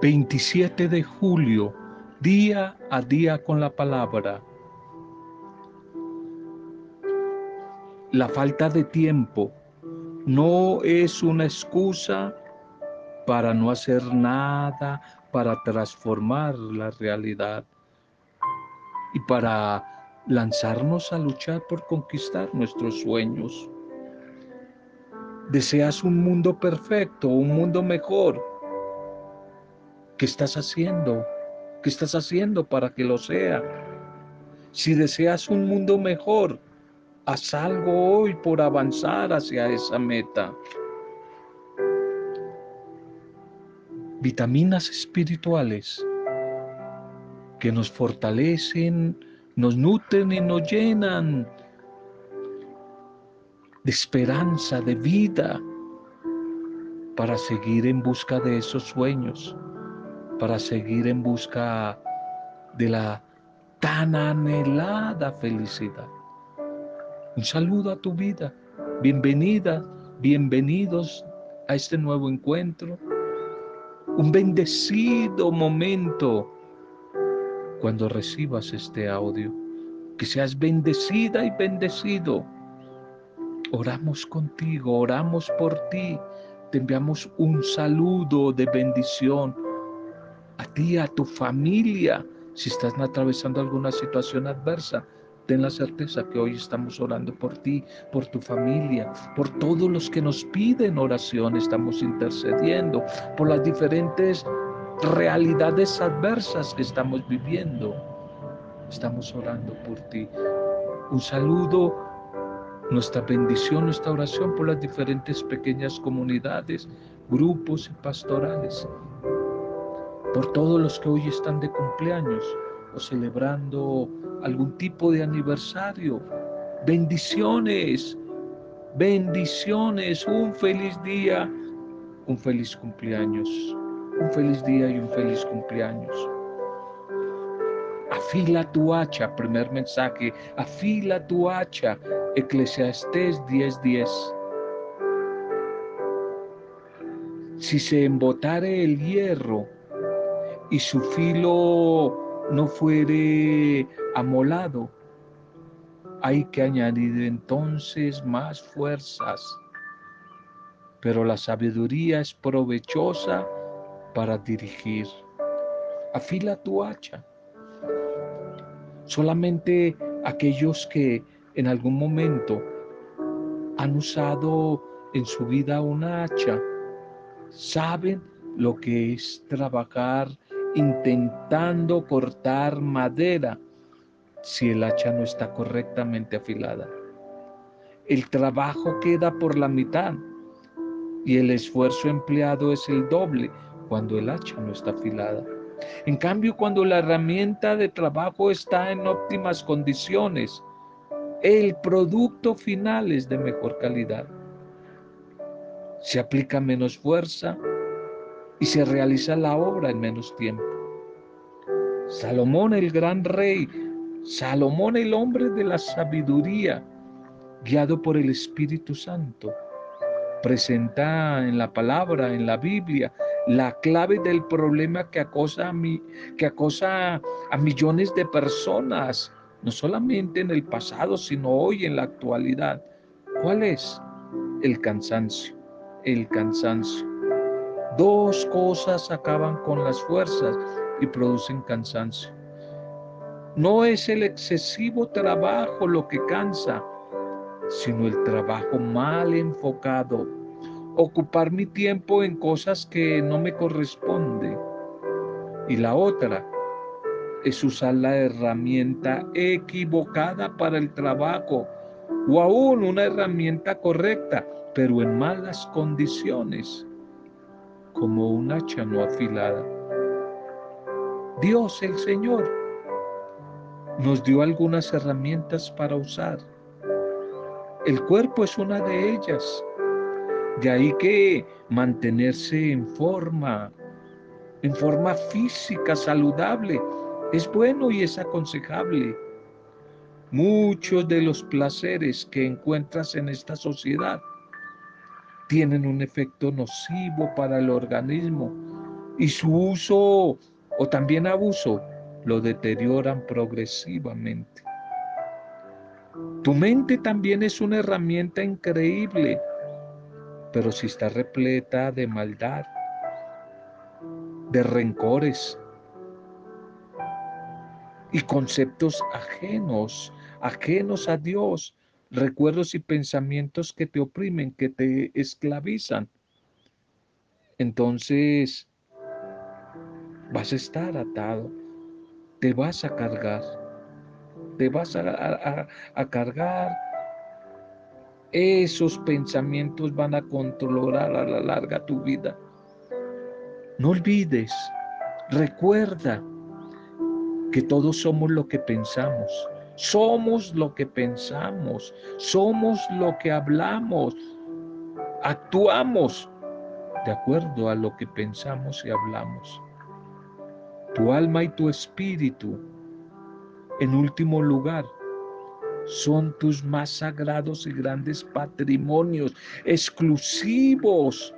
27 de julio, día a día con la palabra. La falta de tiempo no es una excusa para no hacer nada, para transformar la realidad y para lanzarnos a luchar por conquistar nuestros sueños. ¿Deseas un mundo perfecto, un mundo mejor? ¿Qué estás haciendo? ¿Qué estás haciendo para que lo sea? Si deseas un mundo mejor, haz algo hoy por avanzar hacia esa meta. vitaminas espirituales que nos fortalecen, nos nutren y nos llenan de esperanza, de vida, para seguir en busca de esos sueños, para seguir en busca de la tan anhelada felicidad. Un saludo a tu vida, bienvenida, bienvenidos a este nuevo encuentro un bendecido momento cuando recibas este audio. Que seas bendecida y bendecido. Oramos contigo, oramos por ti. Te enviamos un saludo de bendición a ti, a tu familia. Si estás atravesando alguna situación adversa, ten la certeza que hoy estamos orando por ti, por tu familia, por todos los que nos piden oración, estamos intercediendo, por las diferentes realidades adversas que estamos viviendo. Estamos orando por ti. Un saludo, nuestra bendición, nuestra oración por las diferentes pequeñas comunidades, grupos y pastorales, por todos los que hoy están de cumpleaños o celebrando algún tipo de aniversario. Bendiciones, bendiciones, un feliz día, un feliz cumpleaños, un feliz día y un feliz cumpleaños. Afila tu hacha, primer mensaje, afila tu hacha, Eclesiastés 10:10. Si se embotare el hierro y su filo no fuere amolado, hay que añadir entonces más fuerzas. Pero la sabiduría es provechosa para dirigir. Afila tu hacha. Solamente aquellos que en algún momento han usado en su vida una hacha saben lo que es trabajar intentando cortar madera si el hacha no está correctamente afilada. El trabajo queda por la mitad y el esfuerzo empleado es el doble cuando el hacha no está afilada. En cambio, cuando la herramienta de trabajo está en óptimas condiciones, el producto final es de mejor calidad. Se aplica menos fuerza, y se realiza la obra en menos tiempo. Salomón el gran rey, Salomón el hombre de la sabiduría, guiado por el Espíritu Santo, presenta en la palabra, en la Biblia, la clave del problema que acosa a, que acosa a millones de personas, no solamente en el pasado, sino hoy en la actualidad. ¿Cuál es? El cansancio, el cansancio. Dos cosas acaban con las fuerzas y producen cansancio. No es el excesivo trabajo lo que cansa, sino el trabajo mal enfocado. Ocupar mi tiempo en cosas que no me corresponden. Y la otra es usar la herramienta equivocada para el trabajo o aún una herramienta correcta, pero en malas condiciones como un hacha no afilada. Dios el Señor nos dio algunas herramientas para usar. El cuerpo es una de ellas. De ahí que mantenerse en forma, en forma física saludable, es bueno y es aconsejable. Muchos de los placeres que encuentras en esta sociedad tienen un efecto nocivo para el organismo y su uso o también abuso lo deterioran progresivamente. Tu mente también es una herramienta increíble, pero si está repleta de maldad, de rencores y conceptos ajenos, ajenos a Dios, recuerdos y pensamientos que te oprimen, que te esclavizan, entonces vas a estar atado, te vas a cargar, te vas a, cargar. Esos pensamientos van a controlar a la larga tu vida. No olvides, recuerda que todos somos lo que pensamos. Somos lo que pensamos, somos lo que hablamos, actuamos de acuerdo a lo que pensamos y hablamos. Tu alma y tu espíritu, en último lugar, son tus más sagrados y grandes patrimonios exclusivos.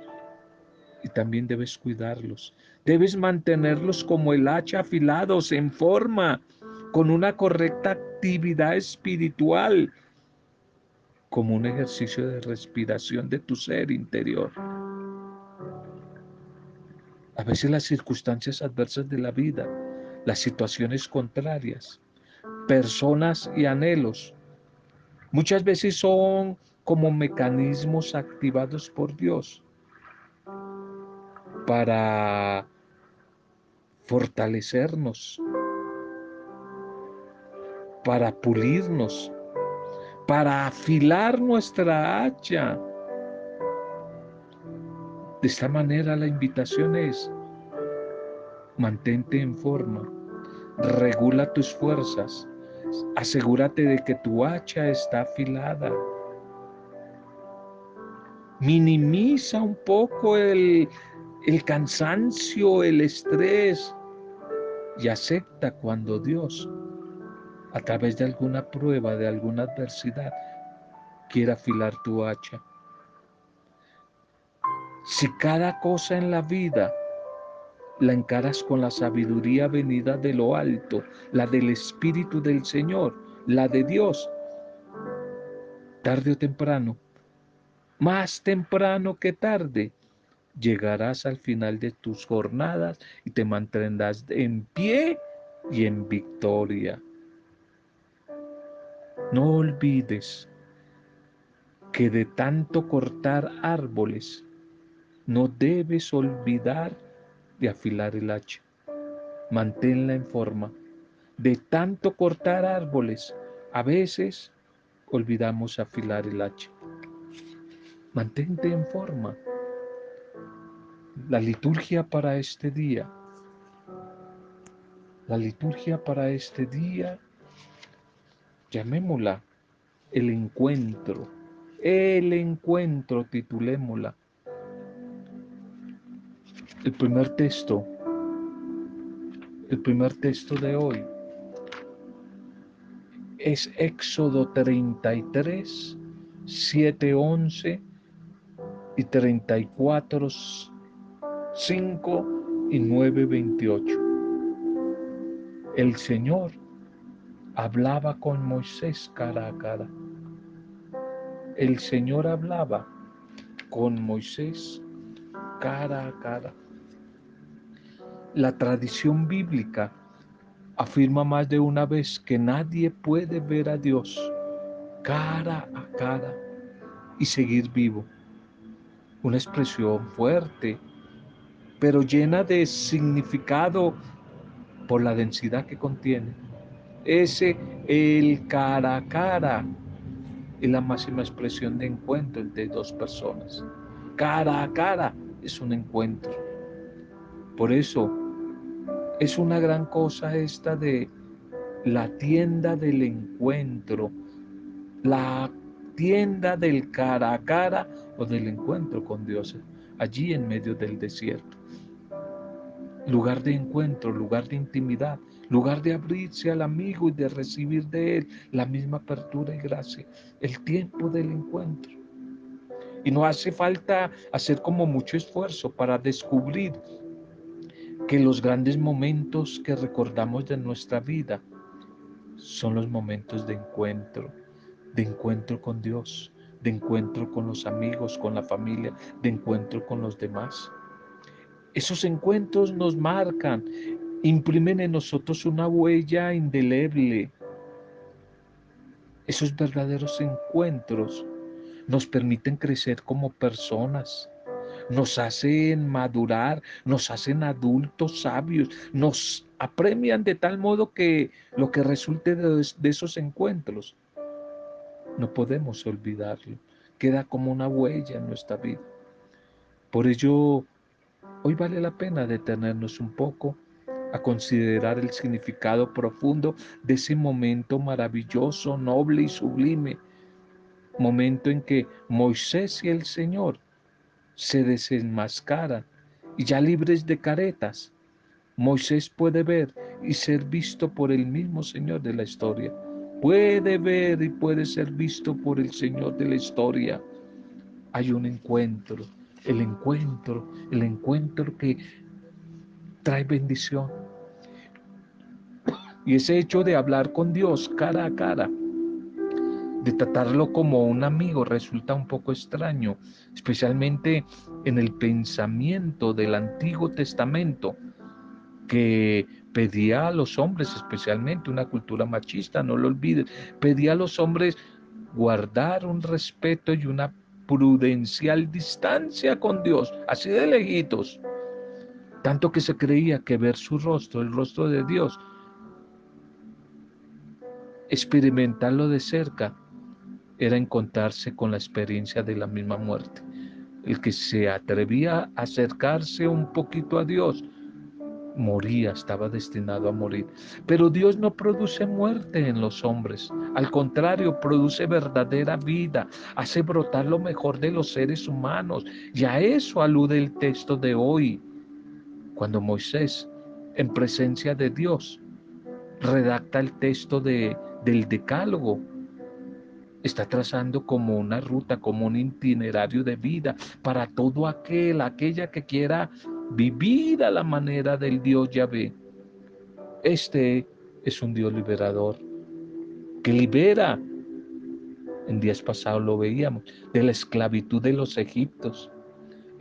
Y también debes cuidarlos. Debes mantenerlos como el hacha afilados en forma, con una correcta actividad espiritual, como un ejercicio de respiración de tu ser interior. A veces las circunstancias adversas de la vida, las situaciones contrarias, personas y anhelos, muchas veces son como mecanismos activados por Dios para fortalecernos, para pulirnos, para afilar nuestra hacha de esta manera la invitación es, mantente en forma, regula tus fuerzas, asegúrate de que tu hacha está afilada. Minimiza un poco el, el cansancio, el estrés y acepta cuando Dios, a través de alguna prueba, de alguna adversidad, quiera afilar tu hacha. Si cada cosa en la vida la encaras con la sabiduría venida de lo alto, la del Espíritu del Señor, la de Dios, tarde o temprano, más temprano que tarde, llegarás al final de tus jornadas y te mantendrás en pie y en victoria. No olvides que de tanto cortar árboles, no debes olvidar de afilar el hacha. Manténla en forma. De tanto cortar árboles, a veces olvidamos afilar el hacha. Mantente en forma. La liturgia para este día. La liturgia para este día, llamémosla el encuentro. El encuentro, titulémosla. El primer texto, el primer texto de hoy es Éxodo 33, 7, 11 y 34, 5 y 9, 28. El Señor hablaba con Moisés cara a cara. El Señor hablaba con Moisés cara a cara. La tradición bíblica afirma más de una vez que nadie puede ver a Dios cara a cara y seguir vivo. Una expresión fuerte, pero llena de significado por la densidad que contiene. Ese el cara a cara es la máxima expresión de encuentro entre dos personas. Cara a cara es un encuentro. Por eso es una gran cosa esta de la tienda del encuentro, la tienda del cara a cara o del encuentro con Dios, allí en medio del desierto. Lugar de encuentro, lugar de intimidad, lugar de abrirse al amigo y de recibir de él la misma apertura y gracia, el tiempo del encuentro. Y no hace falta hacer como mucho esfuerzo para descubrir que los grandes momentos que recordamos de nuestra vida son los momentos de encuentro, de encuentro con Dios, de encuentro con los amigos, con la familia, de encuentro con los demás. Esos encuentros nos marcan, imprimen en nosotros una huella indeleble. Esos verdaderos encuentros nos permiten crecer como personas, nos hacen madurar, nos hacen adultos sabios, nos apremian de tal modo que lo que resulte de, esos encuentros no podemos olvidarlo, queda como una huella en nuestra vida. Por ello, hoy vale la pena detenernos un poco a considerar el significado profundo de ese momento maravilloso, noble y sublime, momento en que Moisés y el Señor se desenmascaran y ya libres de caretas, Moisés puede ver y ser visto por el mismo Señor de la historia. Puede ver y puede ser visto por el Señor de la historia. Hay un encuentro, el encuentro, el encuentro que trae bendición. Y ese hecho de hablar con Dios cara a cara, de tratarlo como un amigo, resulta un poco extraño, especialmente en el pensamiento del Antiguo Testamento, que pedía a los hombres, especialmente una cultura machista, no lo olvides, pedía a los hombres guardar un respeto y una prudencial distancia con Dios, así de lejitos. Tanto que se creía que ver su rostro, el rostro de Dios, experimentarlo de cerca, era encontrarse con la experiencia de la misma muerte. El que se atrevía a acercarse un poquito a Dios, moría, estaba destinado a morir. Pero Dios no produce muerte en los hombres, al contrario, produce verdadera vida, hace brotar lo mejor de los seres humanos. Y a eso alude el texto de hoy, cuando Moisés, en presencia de Dios, redacta el texto de, del decálogo. Está trazando como una ruta, como un itinerario de vida para todo aquel, aquella que quiera vivir a la manera del Dios Yahvé. Este es un Dios liberador que libera, en días pasados lo veíamos, de la esclavitud de los egiptos.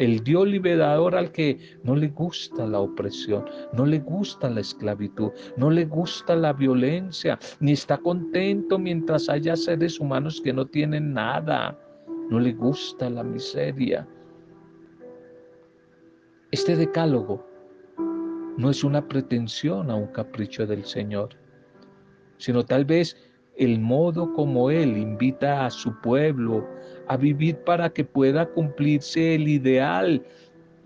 El Dios liberador al que no le gusta la opresión, no le gusta la esclavitud, no le gusta la violencia, ni está contento mientras haya seres humanos que no tienen nada. No le gusta la miseria. Este decálogo no es una pretensión a un capricho del Señor, sino tal vez el modo como Él invita a su pueblo a vivir para que pueda cumplirse el ideal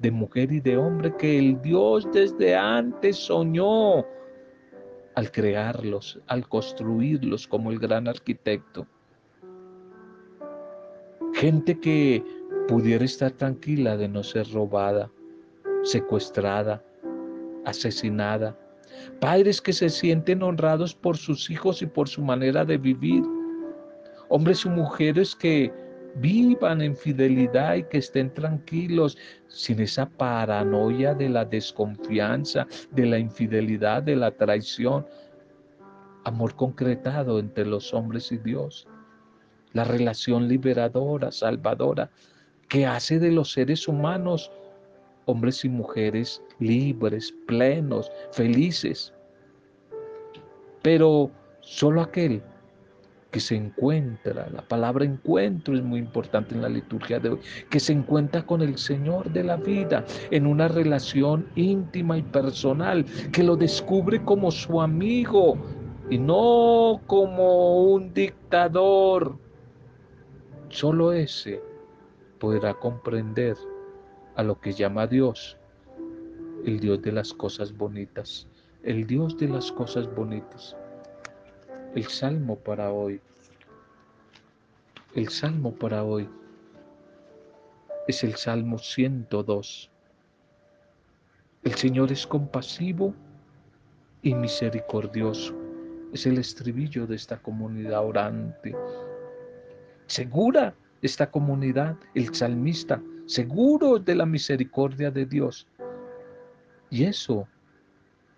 de mujer y de hombre que el Dios desde antes soñó al crearlos, al construirlos como el gran arquitecto. Gente que pudiera estar tranquila de no ser robada, secuestrada, asesinada. Padres que se sienten honrados por sus hijos y por su manera de vivir. Hombres y mujeres que vivan en fidelidad y que estén tranquilos sin esa paranoia de la desconfianza, de la infidelidad, de la traición. Amor concretado entre los hombres y Dios. La relación liberadora, salvadora, que hace de los seres humanos hombres y mujeres libres, plenos, felices. Pero solo aquel que se encuentra, la palabra encuentro es muy importante en la liturgia de hoy, que se encuentra con el Señor de la vida en una relación íntima y personal, que lo descubre como su amigo y no como un dictador. Solo ese podrá comprender a lo que llama Dios, el Dios de las cosas bonitas, el Dios de las cosas bonitas. El salmo para hoy, el salmo para hoy es el Salmo 102. El Señor es compasivo y misericordioso. Es el estribillo de esta comunidad orante. Segura esta comunidad, el salmista, seguro de la misericordia de Dios. Y eso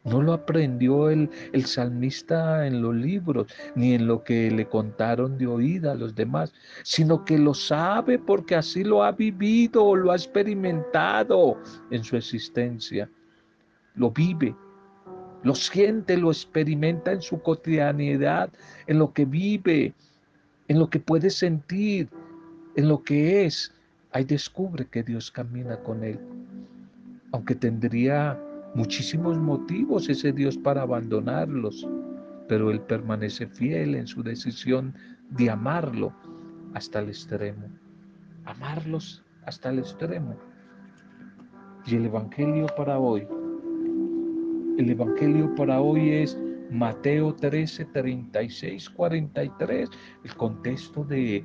No lo aprendió el, el, salmista en los libros, ni en lo que le contaron de oída a los demás, sino que lo sabe porque así lo ha vivido lo ha experimentado en su existencia. Lo vive, lo siente, lo experimenta en su cotidianidad, en lo que vive, en lo que puede sentir, en lo que es. Ahí descubre que Dios camina con él. Aunque tendría muchísimos motivos ese Dios para abandonarlos, pero Él permanece fiel en su decisión de amarlo hasta el extremo. Amarlos hasta el extremo. Y el Evangelio para hoy, el Evangelio para hoy es Mateo 13, 36, 43, el contexto de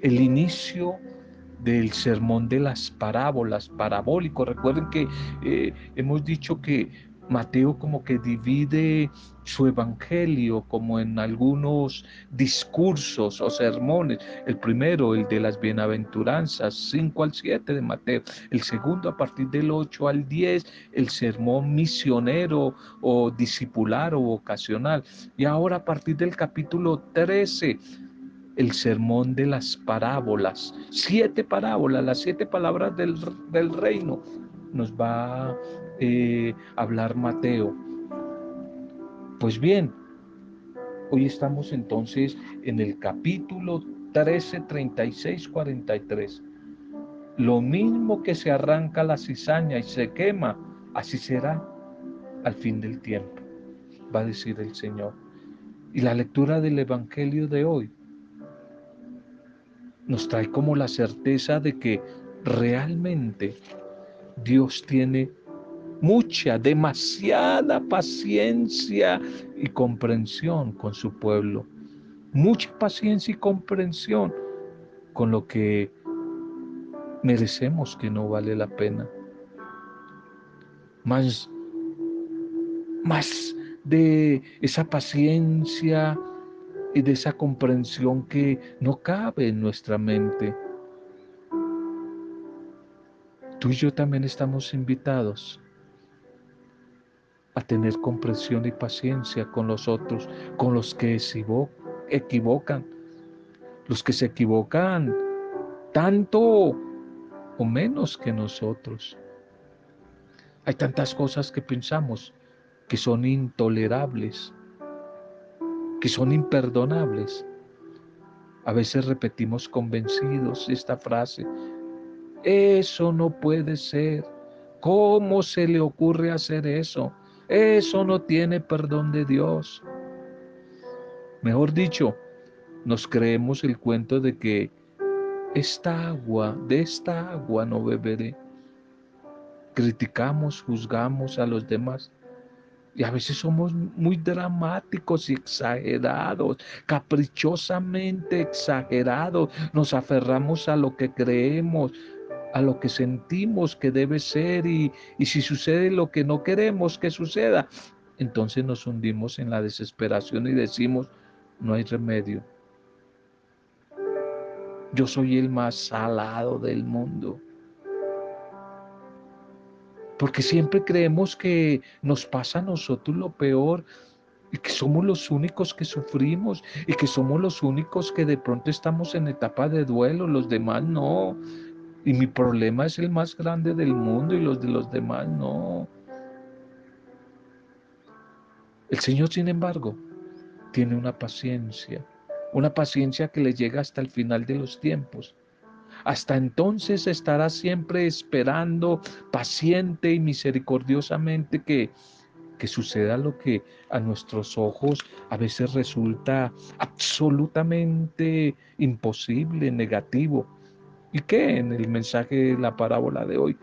el inicio del sermón de las parábolas, parabólico. Recuerden que eh, hemos dicho que Mateo como que divide su evangelio como en algunos discursos o sermones. El primero, el de las bienaventuranzas, 5 al 7 de Mateo. El segundo, a partir del 8 al 10, el sermón misionero o discipular o vocacional. Y ahora a partir del capítulo 13 el sermón de las parábolas. Siete parábolas, las siete palabras del, reino nos va a eh, hablar Mateo. Pues bien, hoy estamos entonces en el capítulo 13, 36, 43. Lo mismo que se arranca la cizaña y se quema, así será al fin del tiempo, va a decir el Señor. Y la lectura del Evangelio de hoy nos trae como la certeza de que realmente Dios tiene mucha, demasiada paciencia y comprensión con su pueblo. Mucha paciencia y comprensión con lo que merecemos que no vale la pena. Más, más de esa paciencia y de esa comprensión que no cabe en nuestra mente. Tú y yo también estamos invitados a tener comprensión y paciencia con los otros, con los que equivocan, los que se equivocan tanto o menos que nosotros. Hay tantas cosas que pensamos que son intolerables, que son imperdonables. A veces repetimos convencidos esta frase, eso no puede ser. ¿Cómo se le ocurre hacer eso? Eso no tiene perdón de Dios. Mejor dicho, nos creemos el cuento de que esta agua, de esta agua no beberé. Criticamos, juzgamos a los demás y a veces somos muy dramáticos y exagerados, caprichosamente exagerados. Nos aferramos a lo que creemos, a lo que sentimos que debe ser y, y si sucede lo que no queremos que suceda, entonces nos hundimos en la desesperación y decimos, no hay remedio. Yo soy el más salado del mundo. Porque siempre creemos que nos pasa a nosotros lo peor y que somos los únicos que sufrimos y que somos los únicos que de pronto estamos en etapa de duelo, los demás no. Y mi problema es el más grande del mundo y los de los demás no. El Señor, sin embargo, tiene una paciencia, una paciencia que le llega hasta el final de los tiempos hasta entonces estará siempre esperando paciente y misericordiosamente que, que suceda lo que a nuestros ojos a veces resulta absolutamente imposible, negativo. ¿Y qué en el mensaje de la parábola de hoy?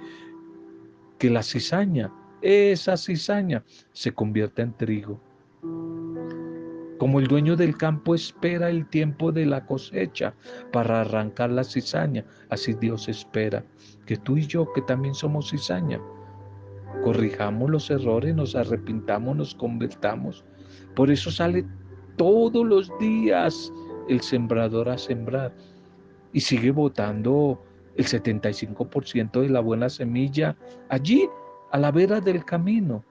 Que la cizaña, esa cizaña, se convierta en trigo. Como el dueño del campo espera el tiempo de la cosecha para arrancar la cizaña, así Dios espera que tú y yo, que también somos cizaña, corrijamos los errores, nos arrepintamos, nos convertamos. Por eso sale todos los días el sembrador a sembrar y sigue botando el 75% de la buena semilla allí, a la vera del camino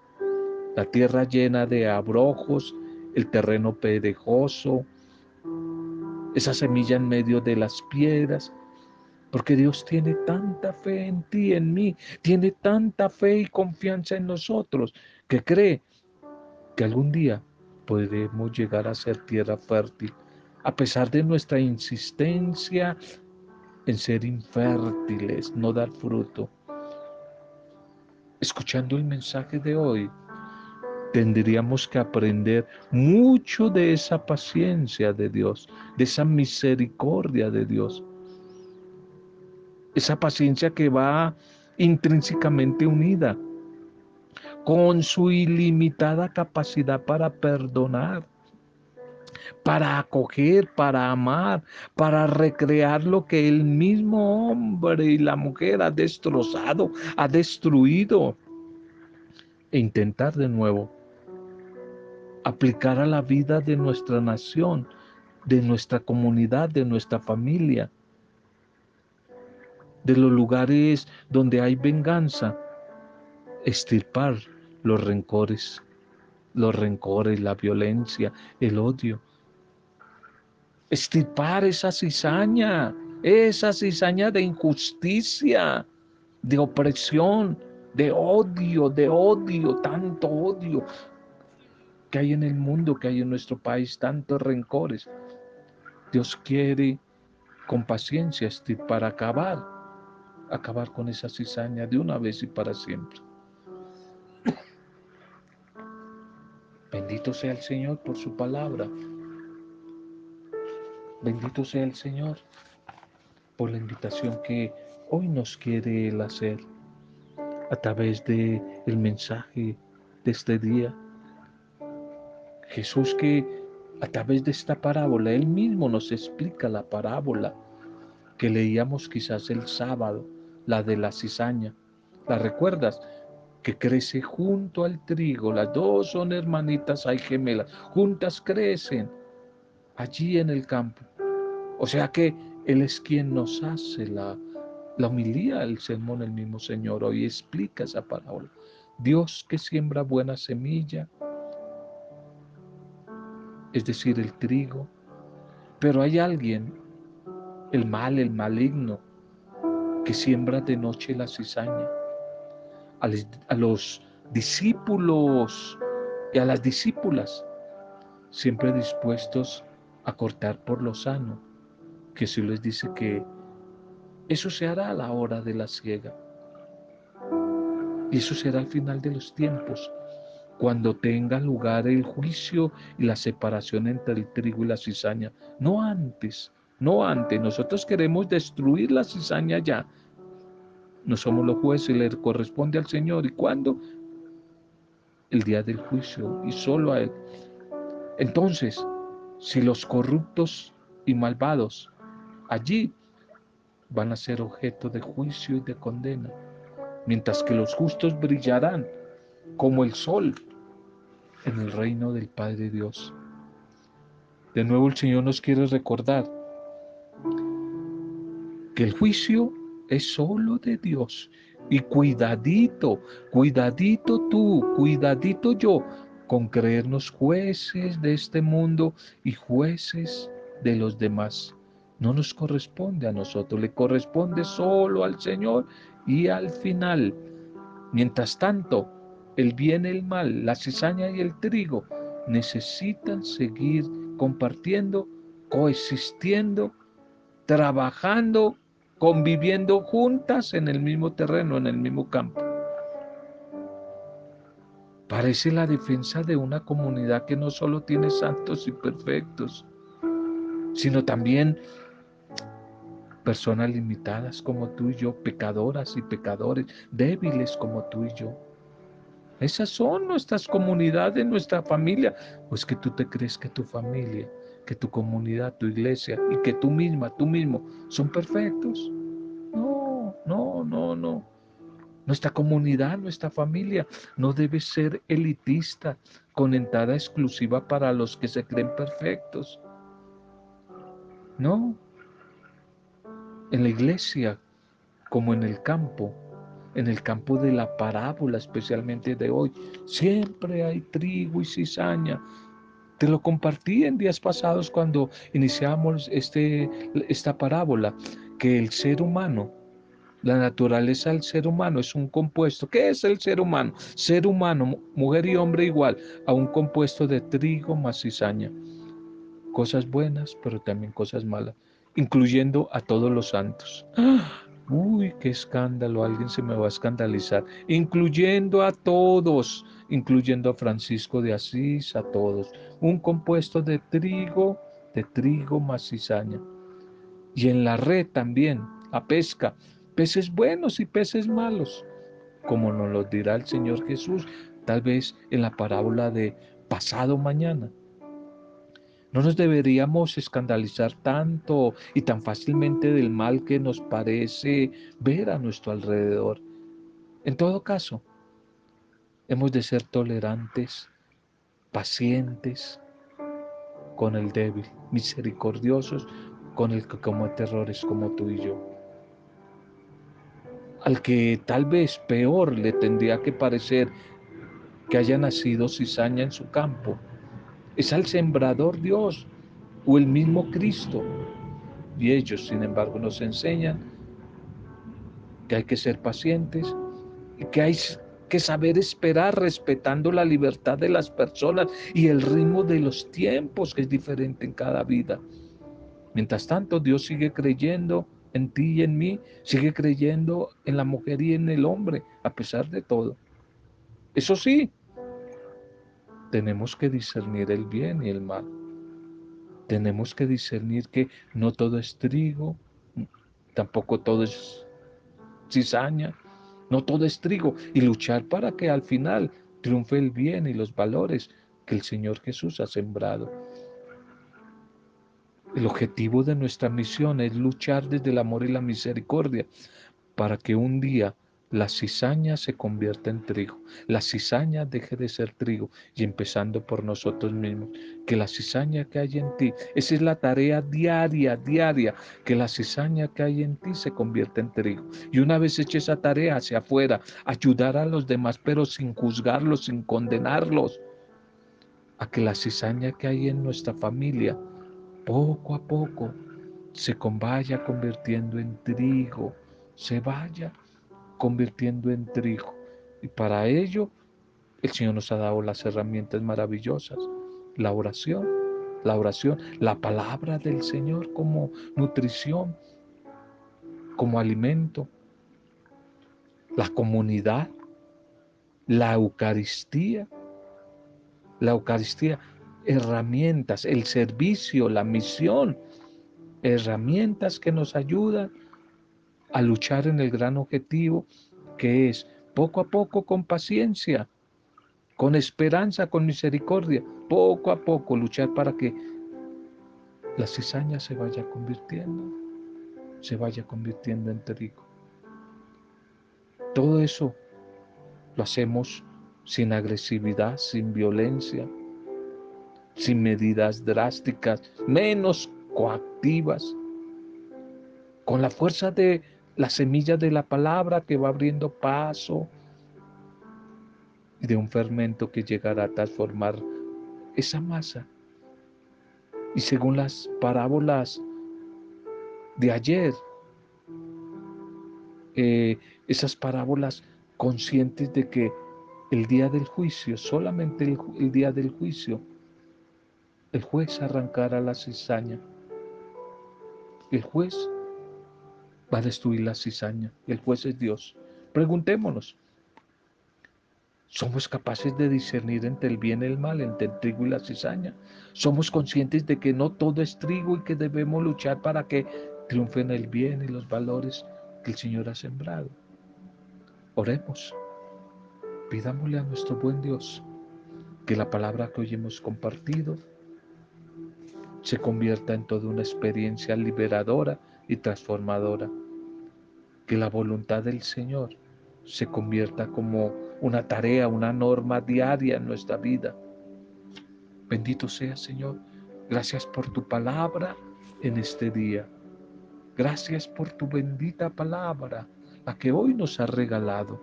la tierra llena de abrojos, el terreno perejoso, esa semilla en medio de las piedras, porque Dios tiene tanta fe en ti, en mí, tiene tanta fe y confianza en nosotros, que cree que algún día podremos llegar a ser tierra fértil, a pesar de nuestra insistencia en ser infértiles, no dar fruto. Escuchando el mensaje de hoy, tendríamos que aprender mucho de esa paciencia de Dios, de esa misericordia de Dios. Esa paciencia que va intrínsecamente unida con su ilimitada capacidad para perdonar, para acoger, para amar, para recrear lo que el mismo hombre y la mujer ha destrozado, ha destruido, e intentar de nuevo aplicar a la vida de nuestra nación, de nuestra comunidad, de nuestra familia, de los lugares donde hay venganza, estirpar los rencores, los rencores, la violencia, el odio. Estirpar esa cizaña, esa cizaña de injusticia, de opresión, de odio, de odio, tanto odio que hay en el mundo, que hay en nuestro país, tantos rencores. Dios quiere con paciencia para acabar, acabar con esa cizaña de una vez y para siempre. Bendito sea el Señor por su palabra. Bendito sea el Señor por la invitación que hoy nos quiere Él hacer a través de el mensaje de este día. Jesús que a través de esta parábola, Él mismo nos explica la parábola que leíamos quizás el sábado, la de la cizaña. ¿La recuerdas? que crece junto al trigo. Las dos son hermanitas, hay gemelas. Juntas crecen allí en el campo. O sea que Él es quien nos hace la, la humilía, el sermón, el mismo Señor. Hoy explica esa parábola. Dios que siembra buena semilla, es decir, el trigo. Pero hay alguien, el mal, el maligno, que siembra de noche la cizaña a los discípulos y a las discípulas, siempre dispuestos a cortar por lo sano. si les dice que eso se hará a la hora de la ciega. Y eso será al final de los tiempos, cuando tenga lugar el juicio y la separación entre el trigo y la cizaña. No antes, no antes. Nosotros queremos destruir la cizaña ya, no somos los jueces, le corresponde al Señor. ¿Y cuándo? El día del juicio y solo a Él. Entonces, si los corruptos y malvados allí van a ser objeto de juicio y de condena, mientras que los justos brillarán como el sol en el reino del Padre Dios. De nuevo el Señor nos quiere recordar que el juicio es solo de Dios. Y cuidadito, cuidadito tú, cuidadito yo, con creernos jueces de este mundo y jueces de los demás. No nos corresponde a nosotros, le corresponde solo al Señor y al final. Mientras tanto, el bien y el mal, la cizaña y el trigo necesitan seguir compartiendo, coexistiendo, trabajando conviviendo juntas en el mismo terreno, en el mismo campo. Parece la defensa de una comunidad que no solo tiene santos y perfectos, sino también personas limitadas como tú y yo, pecadoras y pecadores, débiles como tú y yo. Esas son nuestras comunidades, nuestra familia. Pues que tú te crees que tu familia que tu comunidad, tu iglesia y que tú misma, tú mismo son perfectos. No, no, no, no. Nuestra comunidad, nuestra familia no debe ser elitista, con entrada exclusiva para los que se creen perfectos. No. En la iglesia, como en el campo, en el campo de la parábola, especialmente de hoy. Siempre hay trigo y cizaña. Te lo compartí en días pasados cuando iniciamos este, esta parábola, que el ser humano, la naturaleza del ser humano es un compuesto. ¿Qué es el ser humano? Ser humano, mujer y hombre igual, a un compuesto de trigo más cizaña. Cosas buenas, pero también cosas malas, incluyendo a todos los santos. Uy, qué escándalo, alguien se me va a escandalizar, incluyendo a todos, incluyendo a Francisco de Asís, a todos. Un compuesto de trigo, de trigo más cizaña. Y en la red también, a pesca, peces buenos y peces malos, como nos lo dirá el Señor Jesús, tal vez en la parábola de pasado mañana. No nos deberíamos escandalizar tanto y tan fácilmente del mal que nos parece ver a nuestro alrededor. En todo caso, hemos de ser tolerantes, pacientes con el débil, misericordiosos con el que comete errores como tú y yo. Al que tal vez peor le tendría que parecer que haya nacido cizaña en su campo, es al sembrador Dios o el mismo Cristo. Y ellos, sin embargo, nos enseñan que hay que ser pacientes y que hay que saber esperar respetando la libertad de las personas y el ritmo de los tiempos que es diferente en cada vida. Mientras tanto, Dios sigue creyendo en ti y en mí, sigue creyendo en la mujer y en el hombre, a pesar de todo. Eso sí, tenemos que discernir el bien y el mal. Tenemos que discernir que no todo es trigo, tampoco todo es cizaña, no todo es trigo, y luchar para que al final triunfe el bien y los valores que el Señor Jesús ha sembrado. El objetivo de nuestra misión es luchar desde el amor y la misericordia para que un día la cizaña se convierta en trigo, la cizaña deje de ser trigo y empezando por nosotros mismos, que la cizaña que hay en ti, esa es la tarea diaria, diaria, que la cizaña que hay en ti se convierta en trigo. Y una vez hecha esa tarea hacia afuera, ayudar a los demás, pero sin juzgarlos, sin condenarlos, a que la cizaña que hay en nuestra familia, poco a poco, se vaya convirtiendo en trigo, se vaya convirtiendo en trigo. Y para ello, el Señor nos ha dado las herramientas maravillosas. La oración, la oración, la palabra del Señor como nutrición, como alimento, la comunidad, la Eucaristía, la Eucaristía, herramientas, el servicio, la misión, herramientas que nos ayudan a luchar en el gran objetivo que es poco a poco con paciencia, con esperanza, con misericordia, poco a poco luchar para que la cizaña se vaya convirtiendo, se vaya convirtiendo en trigo. Todo eso lo hacemos sin agresividad, sin violencia, sin medidas drásticas, menos coactivas, con la fuerza de la semilla de la palabra que va abriendo paso y de un fermento que llegará a transformar esa masa. Y según las parábolas de ayer, eh, esas parábolas conscientes de que el día del juicio, solamente el, el día del juicio, el juez arrancará la cizaña. El juez va a destruir la cizaña. El juez es Dios. Preguntémonos, ¿somos capaces de discernir entre el bien y el mal, entre el trigo y la cizaña? ¿Somos conscientes de que no todo es trigo y que debemos luchar para que triunfen el bien y los valores que el Señor ha sembrado? Oremos. Pidámosle a nuestro buen Dios que la palabra que hoy hemos compartido se convierta en toda una experiencia liberadora y transformadora. Que la voluntad del Señor se convierta como una tarea, una norma diaria en nuestra vida. Bendito sea, Señor. Gracias por tu palabra en este día. Gracias por tu bendita palabra, a que hoy nos ha regalado.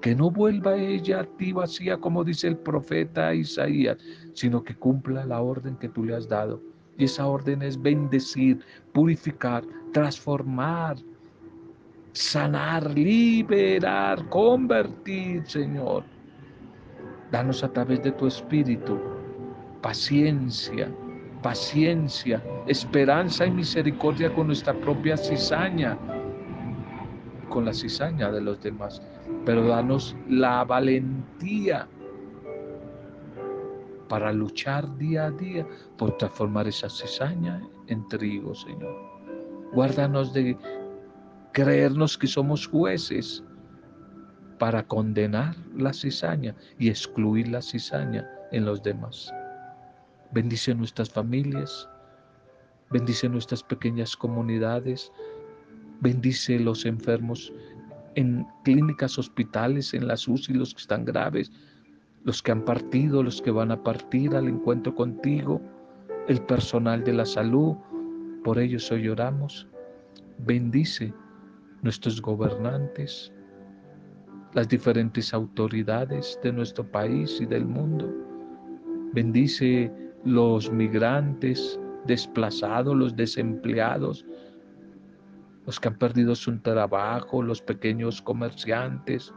Que no vuelva ella a ti vacía como dice el profeta Isaías, sino que cumpla la orden que tú le has dado. Y esa orden es bendecir, purificar, transformar, sanar, liberar, convertir, Señor. Danos a través de tu Espíritu paciencia, paciencia, esperanza y misericordia con nuestra propia cizaña, con la cizaña de los demás. Pero danos la valentía para luchar día a día por transformar esa cizaña en trigo, Señor. Guárdanos de creernos que somos jueces para condenar la cizaña y excluir la cizaña en los demás. Bendice nuestras familias, bendice nuestras pequeñas comunidades, bendice los enfermos en clínicas, hospitales, en las UCI, los que están graves, los que han partido, los que van a partir al encuentro contigo, el personal de la salud, por ellos hoy oramos. Bendice nuestros gobernantes, las diferentes autoridades de nuestro país y del mundo. Bendice los migrantes desplazados, los desempleados, los que han perdido su trabajo, los pequeños comerciantes.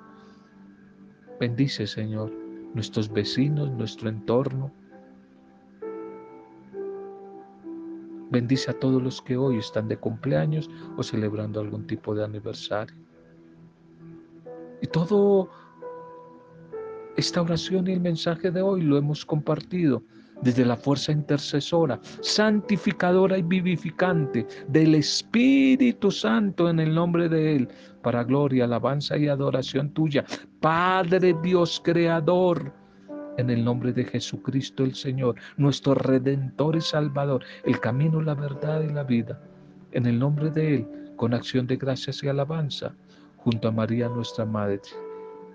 Bendice, Señor, nuestros vecinos, nuestro entorno. Bendice a todos los que hoy están de cumpleaños o celebrando algún tipo de aniversario. Y todo esta oración y el mensaje de hoy lo hemos compartido desde la fuerza intercesora, santificadora y vivificante del Espíritu Santo en el nombre de Él, para gloria, alabanza y adoración tuya. Padre Dios Creador, en el nombre de Jesucristo el Señor, nuestro Redentor y Salvador, el camino, la verdad y la vida. En el nombre de Él, con acción de gracias y alabanza, junto a María nuestra Madre.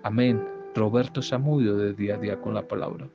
Amén. Roberto Samudio de día a día con la palabra.